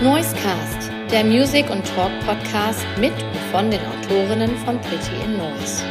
Noisecast, der Music- und Talk-Podcast mit und von den Autorinnen von Pretty in Noise.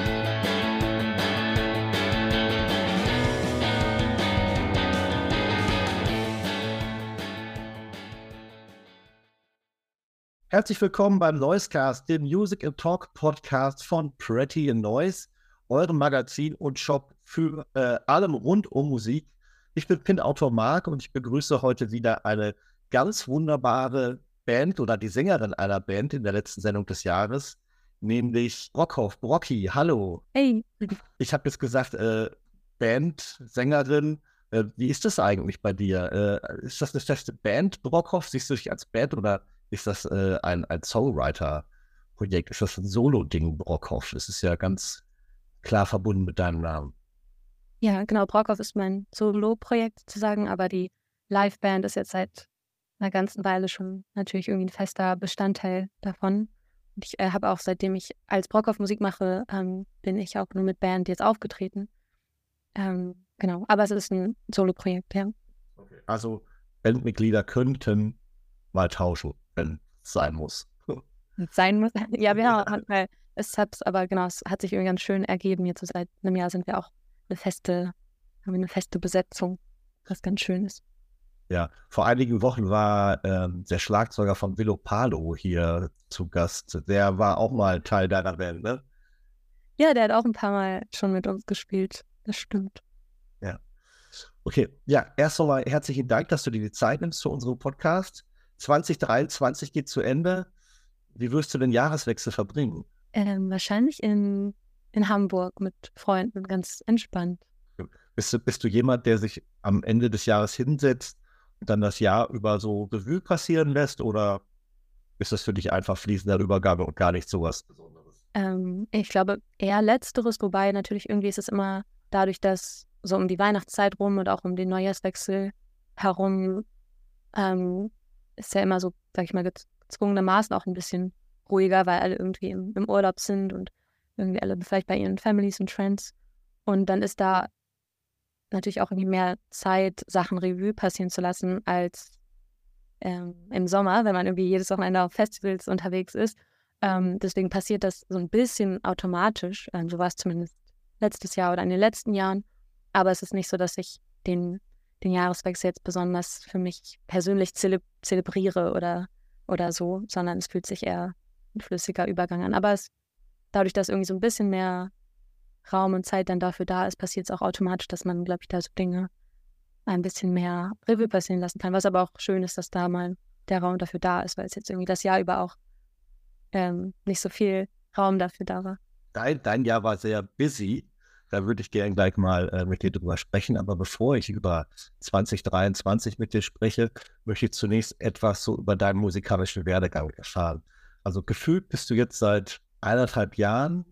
Herzlich willkommen beim Noisecast, dem Music and Talk Podcast von Pretty in Noise, eurem Magazin und Shop für äh, allem rund um Musik. Ich bin Pin-Autor Marc und ich begrüße heute wieder eine ganz wunderbare Band oder die Sängerin einer Band in der letzten Sendung des Jahres, nämlich Brockhoff. Brocky, hallo. Hey. Ich habe jetzt gesagt, äh, Band, Sängerin. Äh, wie ist das eigentlich bei dir? Äh, ist das eine feste Band, Brockhoff? Siehst du dich als Band oder ist das äh, ein, ein Songwriter-Projekt? Ist das ein Solo-Ding, Brockhoff? Es ist ja ganz klar verbunden mit deinem Namen. Ja, genau. Brockhoff ist mein Solo-Projekt sozusagen, aber die Liveband ist jetzt seit einer ganzen Weile schon natürlich irgendwie ein fester Bestandteil davon. Und ich äh, habe auch, seitdem ich als Brockhoff Musik mache, ähm, bin ich auch nur mit Band jetzt aufgetreten. Ähm, genau, aber es ist ein Solo-Projekt, ja. Okay. Also Bandmitglieder könnten mal tauschen, wenn es sein muss. sein muss. Ja, wir haben manchmal, es hat aber genau, es hat sich irgendwie ganz schön ergeben. Jetzt so seit einem Jahr sind wir auch eine feste, haben wir eine feste Besetzung, was ganz schön ist. Ja, vor einigen Wochen war ähm, der Schlagzeuger von Willow Palo hier zu Gast. Der war auch mal Teil deiner Band, ne? Ja, der hat auch ein paar Mal schon mit uns gespielt. Das stimmt. Ja. Okay, ja, erst einmal herzlichen Dank, dass du dir die Zeit nimmst für unseren Podcast. 2023 geht zu Ende. Wie wirst du den Jahreswechsel verbringen? Ähm, wahrscheinlich in, in Hamburg mit Freunden, ganz entspannt. Bist du, bist du jemand, der sich am Ende des Jahres hinsetzt dann das Jahr über so Revue passieren lässt oder ist das für dich einfach fließender Übergabe und gar nicht so was Besonderes? Ähm, ich glaube eher letzteres, wobei natürlich irgendwie ist es immer dadurch, dass so um die Weihnachtszeit rum und auch um den Neujahrswechsel herum ähm, ist ja immer so, sag ich mal, gezwungenermaßen auch ein bisschen ruhiger, weil alle irgendwie im, im Urlaub sind und irgendwie alle vielleicht bei ihren Families und Friends. Und dann ist da natürlich auch irgendwie mehr Zeit, Sachen Revue passieren zu lassen, als ähm, im Sommer, wenn man irgendwie jedes Wochenende auf Festivals unterwegs ist. Ähm, deswegen passiert das so ein bisschen automatisch. Ähm, so war es zumindest letztes Jahr oder in den letzten Jahren. Aber es ist nicht so, dass ich den, den Jahreswechsel jetzt besonders für mich persönlich zele zelebriere oder, oder so, sondern es fühlt sich eher ein flüssiger Übergang an. Aber es, dadurch, dass irgendwie so ein bisschen mehr Raum und Zeit dann dafür da ist, passiert es auch automatisch, dass man, glaube ich, da so Dinge ein bisschen mehr Revue passieren lassen kann. Was aber auch schön ist, dass da mal der Raum dafür da ist, weil es jetzt irgendwie das Jahr über auch ähm, nicht so viel Raum dafür da war. Dein, dein Jahr war sehr busy. Da würde ich gerne gleich mal äh, mit dir drüber sprechen. Aber bevor ich über 2023 mit dir spreche, möchte ich zunächst etwas so über deinen musikalischen Werdegang erfahren. Also gefühlt bist du jetzt seit eineinhalb Jahren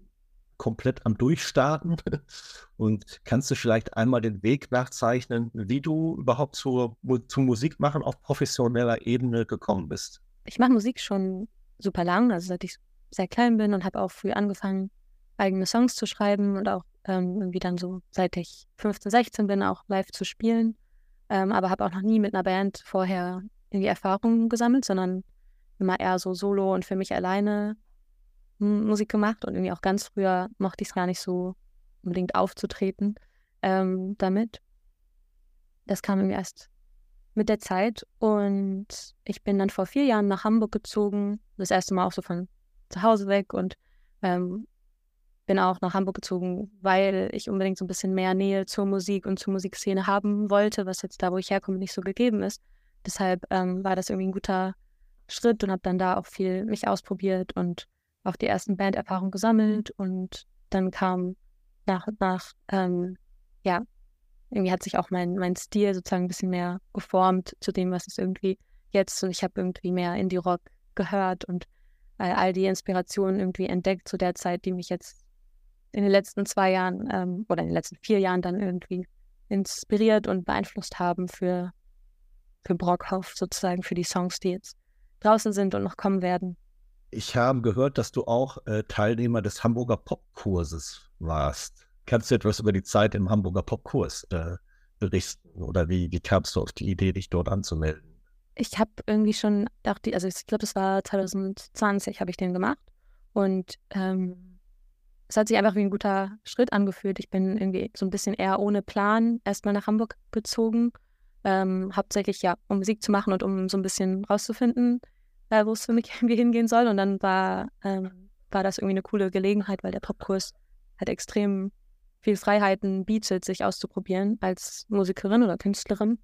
komplett am Durchstarten. Und kannst du vielleicht einmal den Weg nachzeichnen, wie du überhaupt zur, zum Musikmachen auf professioneller Ebene gekommen bist? Ich mache Musik schon super lang, also seit ich sehr klein bin und habe auch früh angefangen, eigene Songs zu schreiben und auch ähm, irgendwie dann so, seit ich 15, 16 bin, auch live zu spielen. Ähm, aber habe auch noch nie mit einer Band vorher irgendwie Erfahrungen gesammelt, sondern immer eher so solo und für mich alleine Musik gemacht und irgendwie auch ganz früher mochte ich es gar nicht so unbedingt aufzutreten ähm, damit. Das kam irgendwie erst mit der Zeit und ich bin dann vor vier Jahren nach Hamburg gezogen, das erste Mal auch so von zu Hause weg und ähm, bin auch nach Hamburg gezogen, weil ich unbedingt so ein bisschen mehr Nähe zur Musik und zur Musikszene haben wollte, was jetzt da, wo ich herkomme, nicht so gegeben ist. Deshalb ähm, war das irgendwie ein guter Schritt und habe dann da auch viel mich ausprobiert und auch die ersten Banderfahrungen gesammelt und dann kam nach und nach, ähm, ja, irgendwie hat sich auch mein, mein Stil sozusagen ein bisschen mehr geformt zu dem, was es irgendwie jetzt und ich habe irgendwie mehr Indie-Rock gehört und äh, all die Inspirationen irgendwie entdeckt zu der Zeit, die mich jetzt in den letzten zwei Jahren ähm, oder in den letzten vier Jahren dann irgendwie inspiriert und beeinflusst haben für, für Brockhoff sozusagen, für die Songs, die jetzt draußen sind und noch kommen werden. Ich habe gehört, dass du auch äh, Teilnehmer des Hamburger Popkurses warst. Kannst du etwas über die Zeit im Hamburger Popkurs äh, berichten? Oder wie, wie kamst du auf die Idee, dich dort anzumelden? ich habe irgendwie schon, auch die, also ich glaube, das war 2020, habe ich den gemacht. Und ähm, es hat sich einfach wie ein guter Schritt angefühlt. Ich bin irgendwie so ein bisschen eher ohne Plan erstmal nach Hamburg gezogen. Ähm, hauptsächlich ja, um Musik zu machen und um so ein bisschen rauszufinden, äh, wo es für mich irgendwie hingehen soll. Und dann war, ähm, war das irgendwie eine coole Gelegenheit, weil der Popkurs hat extrem viel Freiheiten bietet, sich auszuprobieren als Musikerin oder Künstlerin.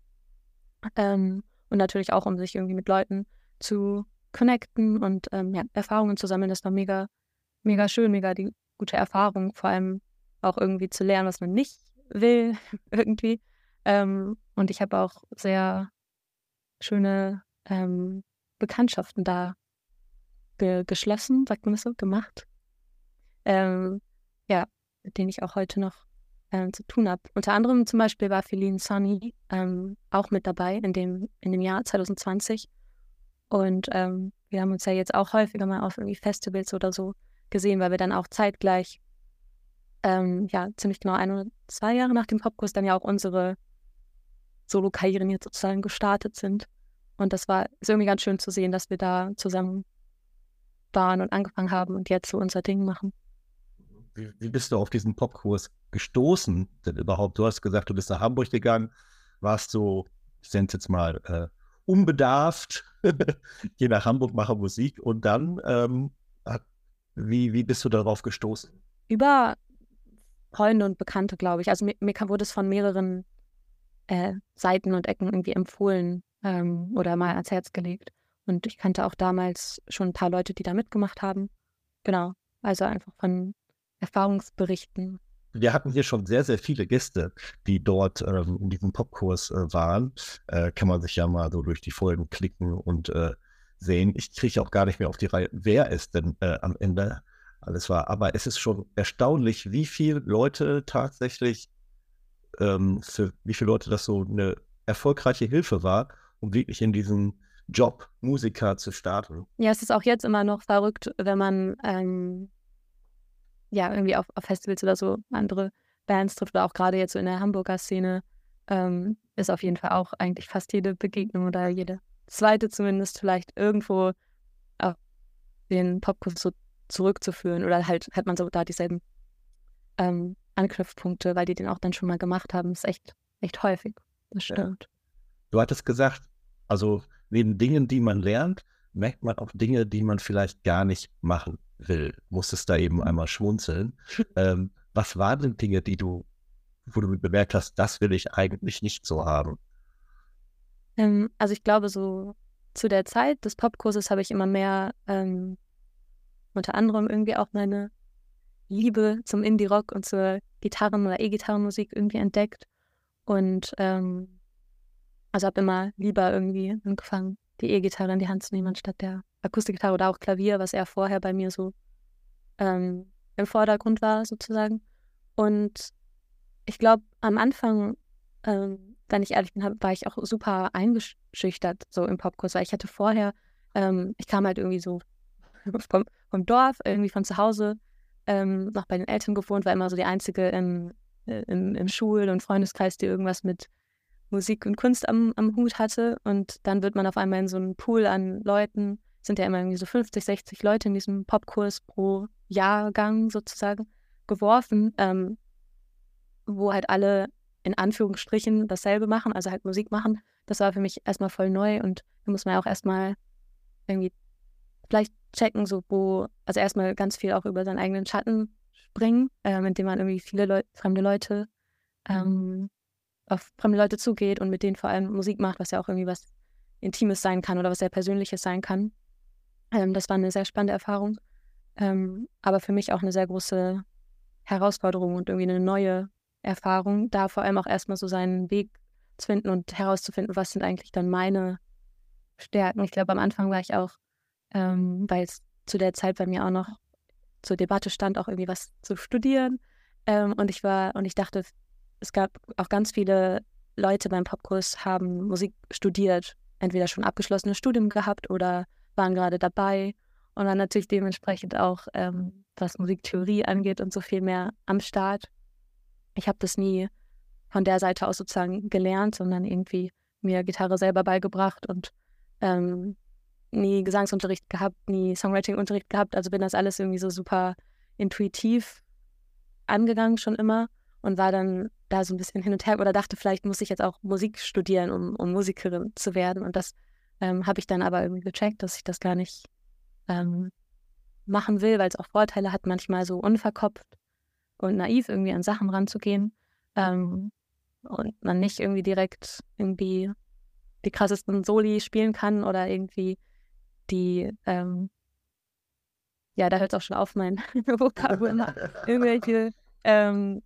Ähm, und natürlich auch, um sich irgendwie mit Leuten zu connecten und ähm, ja, Erfahrungen zu sammeln. Das war mega, mega schön, mega die gute Erfahrung, vor allem auch irgendwie zu lernen, was man nicht will, irgendwie. Ähm, und ich habe auch sehr schöne ähm, Bekanntschaften da ge geschlossen, sagt man das so, gemacht. Ähm, ja, mit denen ich auch heute noch ähm, zu tun habe. Unter anderem zum Beispiel war Feline Sunny ähm, auch mit dabei in dem, in dem Jahr 2020. Und ähm, wir haben uns ja jetzt auch häufiger mal auf irgendwie Festivals oder so gesehen, weil wir dann auch zeitgleich, ähm, ja, ziemlich genau ein oder zwei Jahre nach dem Popkurs dann ja auch unsere Solo-Karrieren jetzt sozusagen gestartet sind. Und das war ist irgendwie ganz schön zu sehen, dass wir da zusammen waren und angefangen haben und jetzt so unser Ding machen. Wie, wie bist du auf diesen Popkurs gestoßen denn überhaupt? Du hast gesagt, du bist nach Hamburg gegangen, warst so, ich nenne es jetzt mal, äh, unbedarft, geh nach Hamburg, mache Musik und dann, ähm, hat, wie, wie bist du darauf gestoßen? Über Freunde und Bekannte, glaube ich. Also mir, mir wurde es von mehreren äh, Seiten und Ecken irgendwie empfohlen ähm, oder mal ans Herz gelegt. Und ich kannte auch damals schon ein paar Leute, die da mitgemacht haben. Genau. Also einfach von Erfahrungsberichten wir hatten hier schon sehr, sehr viele Gäste, die dort ähm, in diesem Popkurs äh, waren. Äh, kann man sich ja mal so durch die Folgen klicken und äh, sehen. Ich kriege auch gar nicht mehr auf die Reihe, wer es denn äh, am Ende alles war. Aber es ist schon erstaunlich, wie viele Leute tatsächlich, ähm, für wie viele Leute das so eine erfolgreiche Hilfe war, um wirklich in diesen Job Musiker zu starten. Ja, es ist auch jetzt immer noch verrückt, wenn man ähm, ja, irgendwie auf, auf Festivals oder so andere Bands trifft oder auch gerade jetzt so in der Hamburger Szene, ähm, ist auf jeden Fall auch eigentlich fast jede Begegnung oder jede zweite zumindest vielleicht irgendwo auf den Popkurs so zurückzuführen oder halt hat man so da dieselben ähm, Anknüpfpunkte, weil die den auch dann schon mal gemacht haben. ist echt, echt häufig. Das stimmt. Ja. Du hattest gesagt, also neben Dingen, die man lernt, merkt man auch Dinge, die man vielleicht gar nicht machen will, musstest da eben einmal schmunzeln. Ähm, was waren denn Dinge, die du, wo du bemerkt hast, das will ich eigentlich nicht so haben? Ähm, also ich glaube, so zu der Zeit des Popkurses habe ich immer mehr ähm, unter anderem irgendwie auch meine Liebe zum Indie-Rock und zur Gitarren- oder E-Gitarrenmusik irgendwie entdeckt. Und ähm, also habe immer lieber irgendwie angefangen, die E-Gitarre in die Hand zu nehmen, anstatt der Akustikgitarre oder auch Klavier, was eher vorher bei mir so ähm, im Vordergrund war, sozusagen. Und ich glaube, am Anfang, ähm, wenn ich ehrlich bin, war ich auch super eingeschüchtert so im Popkurs, weil ich hatte vorher, ähm, ich kam halt irgendwie so vom, vom Dorf, irgendwie von zu Hause, ähm, noch bei den Eltern gewohnt, war immer so die einzige im, äh, im, im Schul- und Freundeskreis, die irgendwas mit Musik und Kunst am, am Hut hatte. Und dann wird man auf einmal in so einen Pool an Leuten, sind ja immer irgendwie so 50, 60 Leute in diesem Popkurs pro Jahrgang sozusagen geworfen, ähm, wo halt alle in Anführungsstrichen dasselbe machen, also halt Musik machen. Das war für mich erstmal voll neu und da muss man ja auch erstmal irgendwie vielleicht checken, so wo, also erstmal ganz viel auch über seinen eigenen Schatten springen, ähm, indem man irgendwie viele Leu fremde Leute ähm, auf fremde Leute zugeht und mit denen vor allem Musik macht, was ja auch irgendwie was Intimes sein kann oder was sehr Persönliches sein kann. Ähm, das war eine sehr spannende Erfahrung, ähm, aber für mich auch eine sehr große Herausforderung und irgendwie eine neue Erfahrung, da vor allem auch erstmal so seinen Weg zu finden und herauszufinden, was sind eigentlich dann meine Stärken. Ich glaube, am Anfang war ich auch, ähm, weil es zu der Zeit bei mir auch noch zur Debatte stand, auch irgendwie was zu studieren. Ähm, und ich war, und ich dachte, es gab auch ganz viele Leute beim Popkurs haben Musik studiert, entweder schon abgeschlossenes Studium gehabt oder waren gerade dabei und dann natürlich dementsprechend auch, ähm, was Musiktheorie angeht und so viel mehr am Start. Ich habe das nie von der Seite aus sozusagen gelernt, sondern irgendwie mir Gitarre selber beigebracht und ähm, nie Gesangsunterricht gehabt, nie Songwriting-Unterricht gehabt. Also bin das alles irgendwie so super intuitiv angegangen schon immer und war dann da so ein bisschen hin und her oder dachte, vielleicht muss ich jetzt auch Musik studieren, um, um Musikerin zu werden. Und das ähm, habe ich dann aber irgendwie gecheckt, dass ich das gar nicht ähm, machen will, weil es auch Vorteile hat, manchmal so unverkopft und naiv irgendwie an Sachen ranzugehen ähm, und man nicht irgendwie direkt irgendwie die krassesten Soli spielen kann oder irgendwie die, ähm, ja, da hört es auch schon auf, mein Vokabular, irgendwelche, ähm,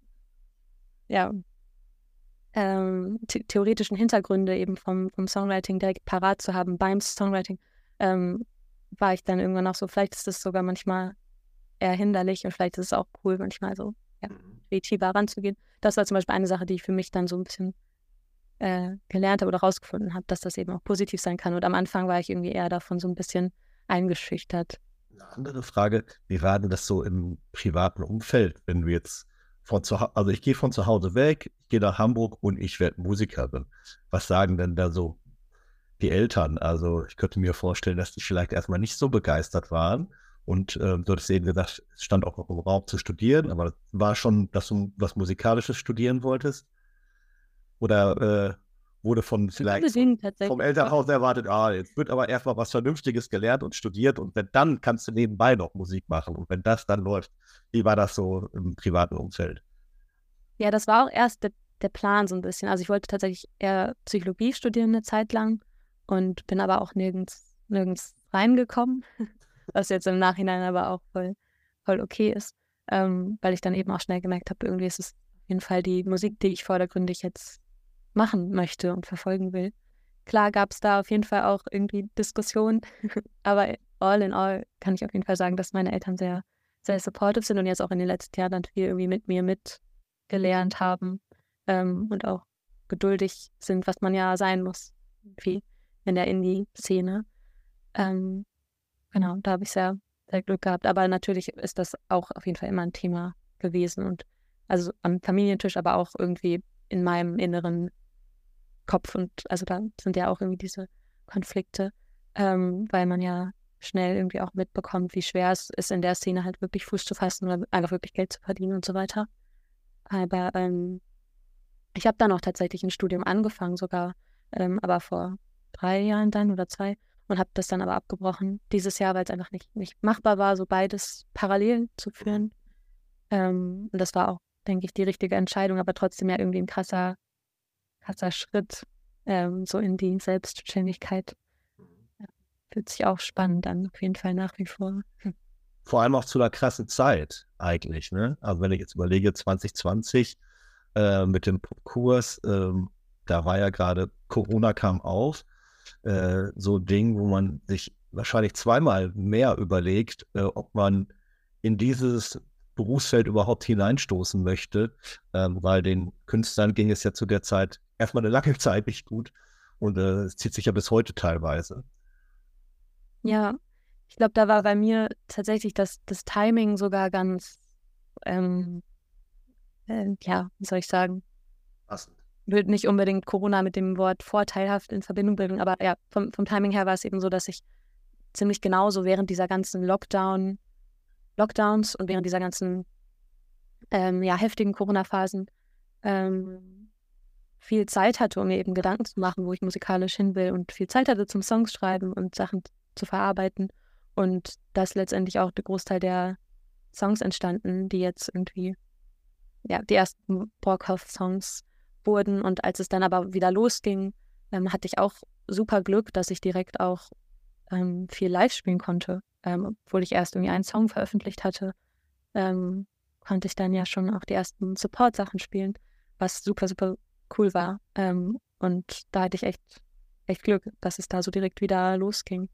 ja, ähm, the theoretischen Hintergründe eben vom, vom Songwriting direkt parat zu haben beim Songwriting, ähm, war ich dann irgendwann auch so, vielleicht ist das sogar manchmal eher hinderlich und vielleicht ist es auch cool, manchmal so ja, mhm. kreativer ranzugehen. Das war zum Beispiel eine Sache, die ich für mich dann so ein bisschen äh, gelernt habe oder rausgefunden habe, dass das eben auch positiv sein kann. Und am Anfang war ich irgendwie eher davon so ein bisschen eingeschüchtert. Eine andere Frage, wie war denn das so im privaten Umfeld, wenn du jetzt von zu also ich gehe von zu Hause weg, ich gehe nach Hamburg und ich werde Musikerin. Was sagen denn da so die Eltern? Also ich könnte mir vorstellen, dass die vielleicht erstmal nicht so begeistert waren. Und äh, du hattest eben gesagt, es stand auch noch im Raum zu studieren, aber war schon, dass du was Musikalisches studieren wolltest? Oder äh, wurde von vielleicht vom Elternhaus erwartet, ah, jetzt wird aber erstmal was Vernünftiges gelernt und studiert und wenn dann kannst du nebenbei noch Musik machen und wenn das dann läuft, wie war das so im privaten Umfeld? Ja, das war auch erst der, der Plan so ein bisschen. Also ich wollte tatsächlich eher Psychologie studieren eine Zeit lang und bin aber auch nirgends, nirgends reingekommen, was jetzt im Nachhinein aber auch voll, voll okay ist, ähm, weil ich dann eben auch schnell gemerkt habe, irgendwie ist es auf jeden Fall die Musik, die ich vordergründig jetzt machen möchte und verfolgen will. Klar gab es da auf jeden Fall auch irgendwie Diskussionen, aber all in all kann ich auf jeden Fall sagen, dass meine Eltern sehr, sehr supportive sind und jetzt auch in den letzten Jahren dann viel irgendwie mit mir mitgelernt haben ähm, und auch geduldig sind, was man ja sein muss, wie in der Indie-Szene. Ähm, genau, da habe ich sehr, sehr Glück gehabt. Aber natürlich ist das auch auf jeden Fall immer ein Thema gewesen und also am Familientisch, aber auch irgendwie in meinem inneren Kopf und also da sind ja auch irgendwie diese Konflikte, ähm, weil man ja schnell irgendwie auch mitbekommt, wie schwer es ist, in der Szene halt wirklich Fuß zu fassen oder einfach wirklich Geld zu verdienen und so weiter. Aber ähm, ich habe dann auch tatsächlich ein Studium angefangen, sogar, ähm, aber vor drei Jahren dann oder zwei und habe das dann aber abgebrochen dieses Jahr, weil es einfach nicht, nicht machbar war, so beides parallel zu führen. Ähm, und das war auch, denke ich, die richtige Entscheidung, aber trotzdem ja irgendwie ein krasser krasser Schritt ähm, so in die Selbstständigkeit. Ja, fühlt sich auch spannend an, auf jeden Fall nach wie vor. Hm. Vor allem auch zu einer krassen Zeit eigentlich. Ne? Also wenn ich jetzt überlege, 2020 äh, mit dem Kurs, äh, da war ja gerade Corona kam auf, äh, so ein Ding, wo man sich wahrscheinlich zweimal mehr überlegt, äh, ob man in dieses Berufsfeld überhaupt hineinstoßen möchte, ähm, weil den Künstlern ging es ja zu der Zeit erstmal eine lange Zeit nicht gut. Und äh, es zieht sich ja bis heute teilweise. Ja, ich glaube, da war bei mir tatsächlich das, das Timing sogar ganz, ähm, äh, ja, wie soll ich sagen? Passend. Ich würde nicht unbedingt Corona mit dem Wort vorteilhaft in Verbindung bringen, aber ja, vom, vom Timing her war es eben so, dass ich ziemlich genauso während dieser ganzen Lockdown, Lockdowns und während dieser ganzen ähm, ja, heftigen Corona-Phasen ähm, viel Zeit hatte, um mir eben Gedanken zu machen, wo ich musikalisch hin will und viel Zeit hatte zum Songs schreiben und Sachen zu verarbeiten. Und das letztendlich auch der Großteil der Songs entstanden, die jetzt irgendwie, ja, die ersten Brockhoff-Songs wurden. Und als es dann aber wieder losging, ähm, hatte ich auch super Glück, dass ich direkt auch ähm, viel live spielen konnte. Ähm, obwohl ich erst irgendwie einen Song veröffentlicht hatte, ähm, konnte ich dann ja schon auch die ersten Support-Sachen spielen, was super, super cool war. Ähm, und da hatte ich echt, echt Glück, dass es da so direkt wieder losging.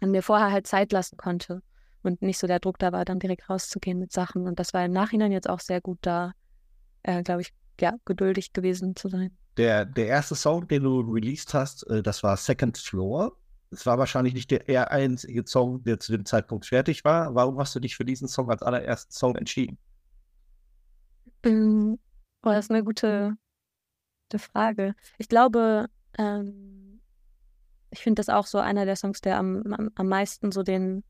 Und mir vorher halt Zeit lassen konnte und nicht so der Druck da war, dann direkt rauszugehen mit Sachen. Und das war im Nachhinein jetzt auch sehr gut da, äh, glaube ich, ja, geduldig gewesen zu sein. Der, der erste Song, den du released hast, äh, das war Second Floor. Es war wahrscheinlich nicht der eher einzige Song, der zu dem Zeitpunkt fertig war. Warum hast du dich für diesen Song als allerersten Song entschieden? Ähm, Oh, das ist eine gute, gute Frage. Ich glaube, ähm, ich finde das auch so einer der Songs, der am, am, am meisten so den,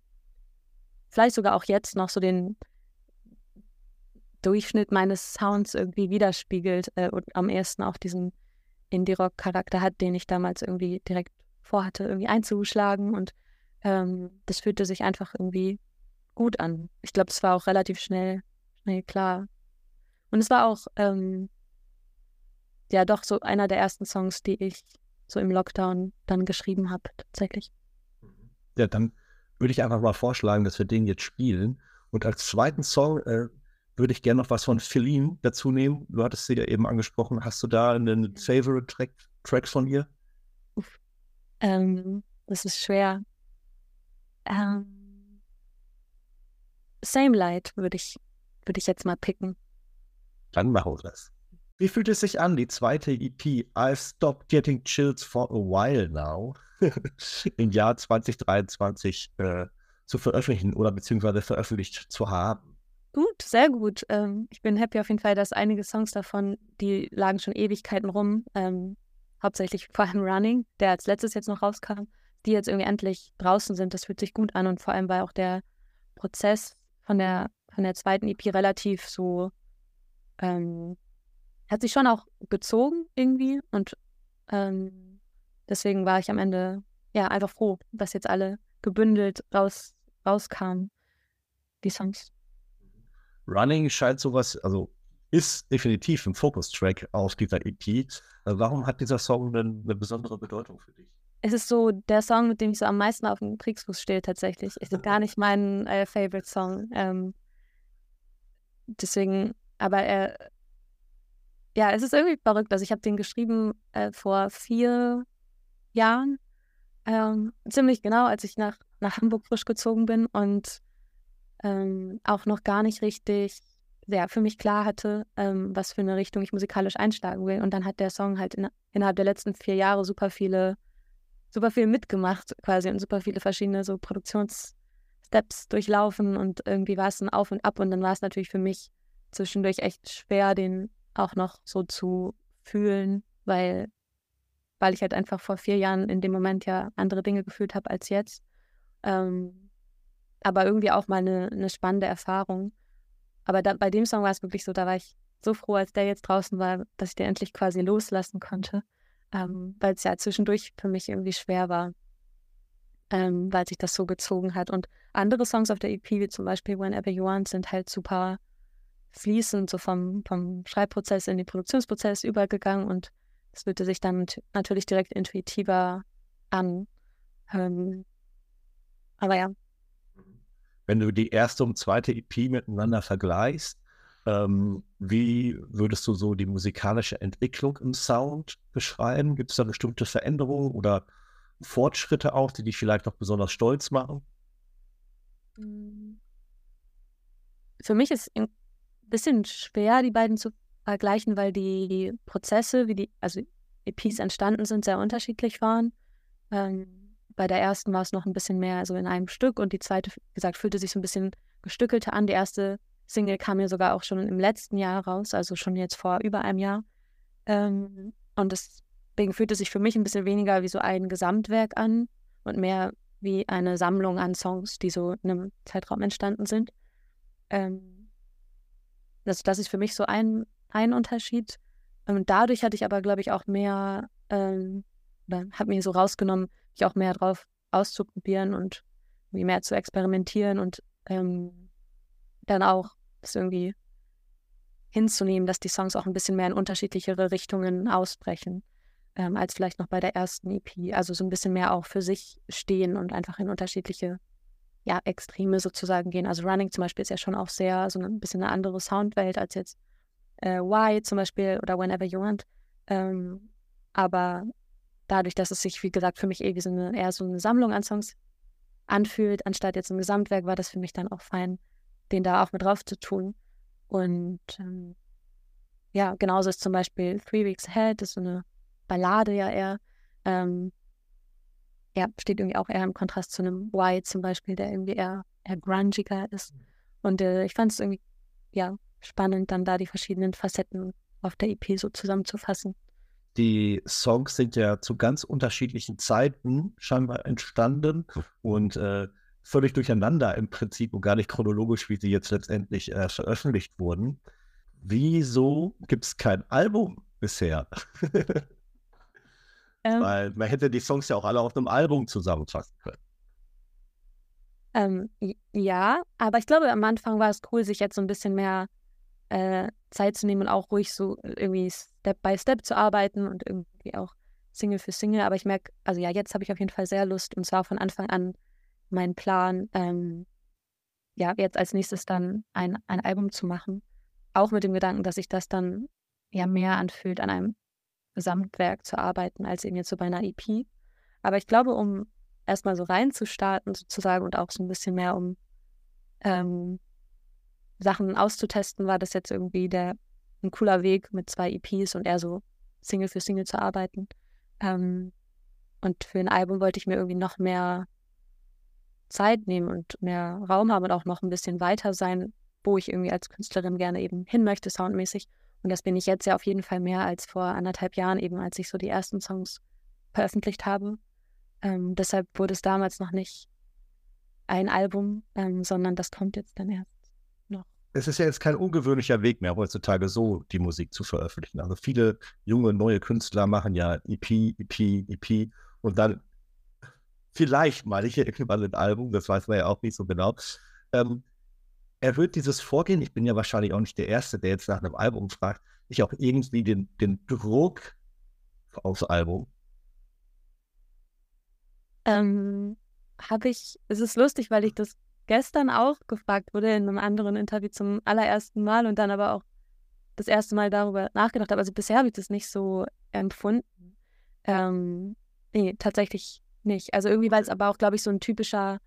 vielleicht sogar auch jetzt noch so den Durchschnitt meines Sounds irgendwie widerspiegelt äh, und am ersten auch diesen Indie-Rock-Charakter hat, den ich damals irgendwie direkt vorhatte, irgendwie einzuschlagen. Und ähm, das fühlte sich einfach irgendwie gut an. Ich glaube, es war auch relativ schnell, schnell klar. Und es war auch ähm, ja doch so einer der ersten Songs, die ich so im Lockdown dann geschrieben habe, tatsächlich. Ja, dann würde ich einfach mal vorschlagen, dass wir den jetzt spielen. Und als zweiten Song äh, würde ich gerne noch was von Feline dazu nehmen. Du hattest sie ja eben angesprochen. Hast du da einen Favorite Track, Track von ihr? Ähm, das ist schwer. Ähm, Same Light würde ich, würde ich jetzt mal picken. Dann machen wir das. Wie fühlt es sich an, die zweite EP I've Stopped Getting Chills for a While Now im Jahr 2023 äh, zu veröffentlichen oder beziehungsweise veröffentlicht zu haben? Gut, sehr gut. Ähm, ich bin happy auf jeden Fall, dass einige Songs davon, die lagen schon Ewigkeiten rum, ähm, hauptsächlich vor allem Running, der als letztes jetzt noch rauskam, die jetzt irgendwie endlich draußen sind. Das fühlt sich gut an und vor allem war auch der Prozess von der, von der zweiten EP relativ so, ähm, hat sich schon auch gezogen irgendwie und ähm, deswegen war ich am Ende ja einfach froh, dass jetzt alle gebündelt raus, rauskamen, die Songs. Running scheint sowas, also ist definitiv ein Focus-Track auf dieser EP. Äh, warum hat dieser Song denn eine besondere Bedeutung für dich? Es ist so der Song, mit dem ich so am meisten auf dem Kriegsfuß stehe, tatsächlich. Es ist gar nicht mein äh, Favorite-Song. Ähm, deswegen, aber er, ja, es ist irgendwie verrückt. Also ich habe den geschrieben äh, vor vier Jahren, ähm, ziemlich genau, als ich nach, nach Hamburg frisch gezogen bin und ähm, auch noch gar nicht richtig ja, für mich klar hatte, ähm, was für eine Richtung ich musikalisch einschlagen will. Und dann hat der Song halt in, innerhalb der letzten vier Jahre super viele, super viel mitgemacht quasi und super viele verschiedene so Produktionssteps durchlaufen und irgendwie war es ein Auf und Ab und dann war es natürlich für mich zwischendurch echt schwer, den auch noch so zu fühlen, weil, weil ich halt einfach vor vier Jahren in dem Moment ja andere Dinge gefühlt habe als jetzt. Ähm, aber irgendwie auch mal eine, eine spannende Erfahrung. Aber da, bei dem Song war es wirklich so, da war ich so froh, als der jetzt draußen war, dass ich den endlich quasi loslassen konnte, ähm, weil es ja zwischendurch für mich irgendwie schwer war, ähm, weil sich das so gezogen hat. Und andere Songs auf der EP, wie zum Beispiel Whenever You Want, sind halt super fließend, so vom, vom Schreibprozess in den Produktionsprozess übergegangen und es fühlte sich dann natürlich direkt intuitiver an. Ähm, aber ja, wenn du die erste und zweite EP miteinander vergleichst, ähm, wie würdest du so die musikalische Entwicklung im Sound beschreiben? Gibt es da bestimmte Veränderungen oder Fortschritte auch, die dich vielleicht noch besonders stolz machen? Hm. Für mich ist bisschen schwer, die beiden zu vergleichen, weil die Prozesse, wie die, also EPs entstanden sind, sehr unterschiedlich waren. Ähm, bei der ersten war es noch ein bisschen mehr so in einem Stück und die zweite, wie gesagt, fühlte sich so ein bisschen gestückelter an. Die erste Single kam ja sogar auch schon im letzten Jahr raus, also schon jetzt vor über einem Jahr. Ähm, und deswegen fühlte sich für mich ein bisschen weniger wie so ein Gesamtwerk an und mehr wie eine Sammlung an Songs, die so in einem Zeitraum entstanden sind. Ähm, das, das ist für mich so ein, ein Unterschied. Und dadurch hatte ich aber, glaube ich, auch mehr, ähm, habe mir so rausgenommen, mich auch mehr drauf auszuprobieren und mehr zu experimentieren und ähm, dann auch das irgendwie hinzunehmen, dass die Songs auch ein bisschen mehr in unterschiedlichere Richtungen ausbrechen, ähm, als vielleicht noch bei der ersten EP. Also so ein bisschen mehr auch für sich stehen und einfach in unterschiedliche ja, Extreme sozusagen gehen. Also Running zum Beispiel ist ja schon auch sehr so ein bisschen eine andere Soundwelt als jetzt äh, Why zum Beispiel oder Whenever You Want. Ähm, aber dadurch, dass es sich, wie gesagt, für mich eh wie so eine, eher so eine Sammlung an Songs anfühlt, anstatt jetzt ein Gesamtwerk, war das für mich dann auch fein, den da auch mit drauf zu tun. Und ähm, ja, genauso ist zum Beispiel Three Weeks Ahead, das ist so eine Ballade ja eher. Ähm, ja, steht irgendwie auch eher im Kontrast zu einem White zum Beispiel, der irgendwie eher, eher grungiger ist. Und äh, ich fand es irgendwie, ja, spannend, dann da die verschiedenen Facetten auf der EP so zusammenzufassen. die Songs sind ja zu ganz unterschiedlichen Zeiten scheinbar entstanden und äh, völlig durcheinander im Prinzip und gar nicht chronologisch, wie sie jetzt letztendlich äh, veröffentlicht wurden. Wieso gibt es kein Album bisher? ähm, Weil man hätte die Songs ja auch alle auf einem Album zusammenfassen können. Ähm, ja, aber ich glaube, am Anfang war es cool, sich jetzt so ein bisschen mehr äh, Zeit zu nehmen und auch ruhig so irgendwie Step by Step zu arbeiten und irgendwie auch Single für Single. Aber ich merke, also ja, jetzt habe ich auf jeden Fall sehr Lust und zwar von Anfang an mein Plan, ähm, ja, jetzt als nächstes dann ein, ein Album zu machen. Auch mit dem Gedanken, dass sich das dann ja mehr anfühlt, an einem Gesamtwerk zu arbeiten, als eben jetzt so bei einer EP. Aber ich glaube, um erstmal so reinzustarten sozusagen und auch so ein bisschen mehr um ähm, Sachen auszutesten, war das jetzt irgendwie der ein cooler Weg mit zwei EPs und eher so Single für Single zu arbeiten. Ähm, und für ein Album wollte ich mir irgendwie noch mehr Zeit nehmen und mehr Raum haben und auch noch ein bisschen weiter sein, wo ich irgendwie als Künstlerin gerne eben hin möchte, soundmäßig. Und das bin ich jetzt ja auf jeden Fall mehr als vor anderthalb Jahren, eben als ich so die ersten Songs veröffentlicht habe. Ähm, deshalb wurde es damals noch nicht ein Album, ähm, sondern das kommt jetzt dann erst noch. Es ist ja jetzt kein ungewöhnlicher Weg mehr, heutzutage so die Musik zu veröffentlichen. Also viele junge, neue Künstler machen ja EP, EP, EP und dann vielleicht mal ich irgendwann ein Album, das weiß man ja auch nicht so genau. Ähm, erhöht dieses Vorgehen, ich bin ja wahrscheinlich auch nicht der Erste, der jetzt nach einem Album fragt, nicht auch irgendwie den, den Druck aufs Album? Ähm, habe ich, es ist lustig, weil ich das gestern auch gefragt wurde in einem anderen Interview zum allerersten Mal und dann aber auch das erste Mal darüber nachgedacht habe. Also bisher habe ich das nicht so empfunden. Ähm, nee, tatsächlich nicht. Also irgendwie, weil es aber auch, glaube ich, so ein typischer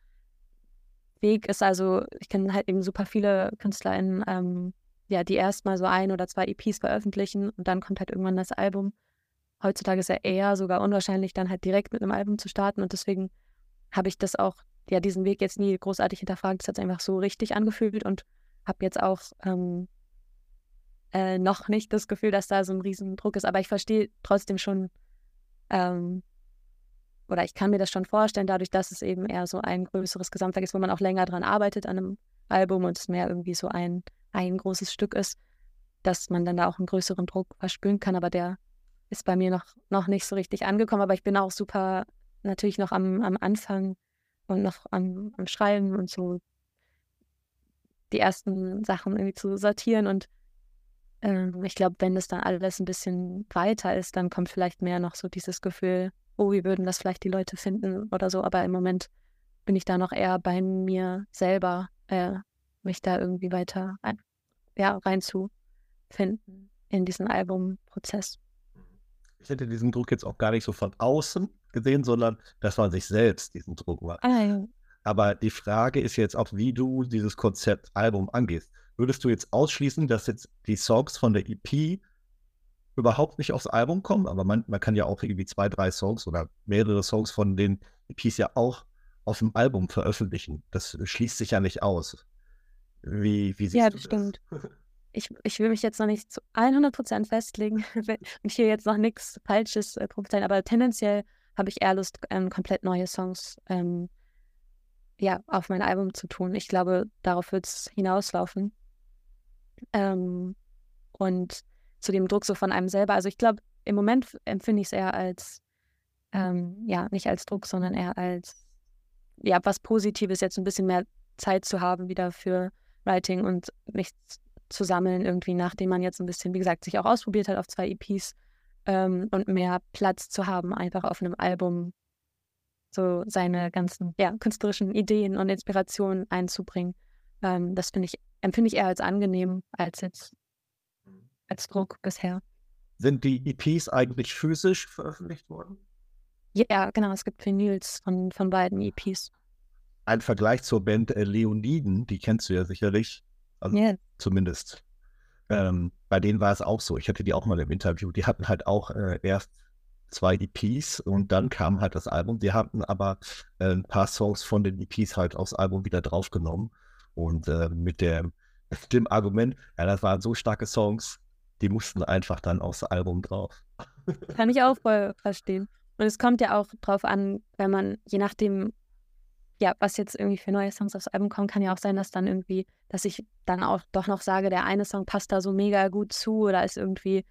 Weg ist. Also ich kenne halt eben super viele KünstlerInnen, ähm, ja, die erstmal so ein oder zwei EPs veröffentlichen und dann kommt halt irgendwann das Album heutzutage ist ja eher sogar unwahrscheinlich, dann halt direkt mit einem Album zu starten. Und deswegen habe ich das auch, ja, diesen Weg jetzt nie großartig hinterfragt. Es hat einfach so richtig angefühlt und habe jetzt auch ähm, äh, noch nicht das Gefühl, dass da so ein Riesendruck ist. Aber ich verstehe trotzdem schon, ähm, oder ich kann mir das schon vorstellen, dadurch, dass es eben eher so ein größeres Gesamtwerk ist, wo man auch länger dran arbeitet an einem Album und es mehr irgendwie so ein, ein großes Stück ist, dass man dann da auch einen größeren Druck verspüren kann. Aber der ist bei mir noch, noch nicht so richtig angekommen, aber ich bin auch super natürlich noch am, am Anfang und noch am, am Schreiben und so die ersten Sachen irgendwie zu sortieren. Und ähm, ich glaube, wenn das dann alles ein bisschen weiter ist, dann kommt vielleicht mehr noch so dieses Gefühl, oh, wie würden das vielleicht die Leute finden oder so. Aber im Moment bin ich da noch eher bei mir selber, äh, mich da irgendwie weiter ein, ja, reinzufinden in diesen Albumprozess ich hätte diesen Druck jetzt auch gar nicht so von außen gesehen, sondern dass man sich selbst diesen Druck macht. Ah, ja. Aber die Frage ist jetzt auch, wie du dieses Konzept Album angehst. Würdest du jetzt ausschließen, dass jetzt die Songs von der EP überhaupt nicht aufs Album kommen? Aber man, man kann ja auch irgendwie zwei, drei Songs oder mehrere Songs von den EPs ja auch auf dem Album veröffentlichen. Das schließt sich ja nicht aus. Wie, wie siehst ja, du das? Ja, stimmt ich, ich will mich jetzt noch nicht zu 100% festlegen und hier jetzt noch nichts Falsches äh, prophezeien, aber tendenziell habe ich eher Lust, ähm, komplett neue Songs ähm, ja, auf mein Album zu tun. Ich glaube, darauf wird es hinauslaufen. Ähm, und zu dem Druck so von einem selber. Also ich glaube, im Moment empfinde ich es eher als, ähm, ja, nicht als Druck, sondern eher als, ja, was Positives, jetzt ein bisschen mehr Zeit zu haben wieder für Writing und nichts zu sammeln, irgendwie, nachdem man jetzt ein bisschen, wie gesagt, sich auch ausprobiert hat auf zwei EPs ähm, und mehr Platz zu haben, einfach auf einem Album so seine ganzen ja, künstlerischen Ideen und Inspirationen einzubringen. Ähm, das finde ich, empfinde ich eher als angenehm als jetzt als Druck bisher. Sind die EPs eigentlich physisch veröffentlicht worden? Ja, genau. Es gibt Vinyls von, von beiden EPs. Ein Vergleich zur Band äh, Leoniden, die kennst du ja sicherlich. Also yeah. zumindest. Ähm, bei denen war es auch so. Ich hatte die auch mal im Interview. Die hatten halt auch äh, erst zwei EPs und dann kam halt das Album. Die hatten aber äh, ein paar Songs von den EPs halt aufs Album wieder draufgenommen. Und äh, mit der, dem Argument, ja, das waren so starke Songs, die mussten einfach dann aufs Album drauf. Kann ich auch voll verstehen. Und es kommt ja auch drauf an, wenn man, je nachdem, ja, was jetzt irgendwie für neue Songs aufs Album kommen, kann ja auch sein, dass dann irgendwie, dass ich dann auch doch noch sage, der eine Song passt da so mega gut zu oder ist irgendwie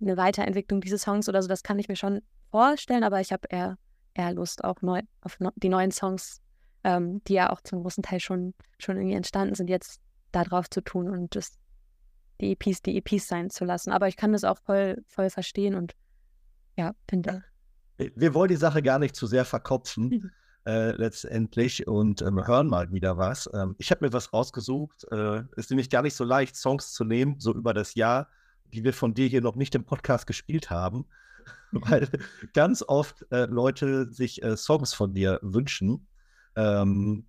eine Weiterentwicklung dieses Songs oder so. Das kann ich mir schon vorstellen, aber ich habe eher, eher Lust auch neu, auf no, die neuen Songs, ähm, die ja auch zum großen Teil schon, schon irgendwie entstanden sind, jetzt da drauf zu tun und das, die EPs, die EPs sein zu lassen. Aber ich kann das auch voll, voll verstehen und ja, finde. Wir wollen die Sache gar nicht zu sehr verkopfen. Mhm äh, letztendlich und ähm, hören mal wieder was. Ähm, ich habe mir was rausgesucht. Äh, ist nämlich gar nicht so leicht, Songs zu nehmen, so über das Jahr, die wir von dir hier noch nicht im Podcast gespielt haben, weil ganz oft äh, Leute sich äh, Songs von dir wünschen. Ähm,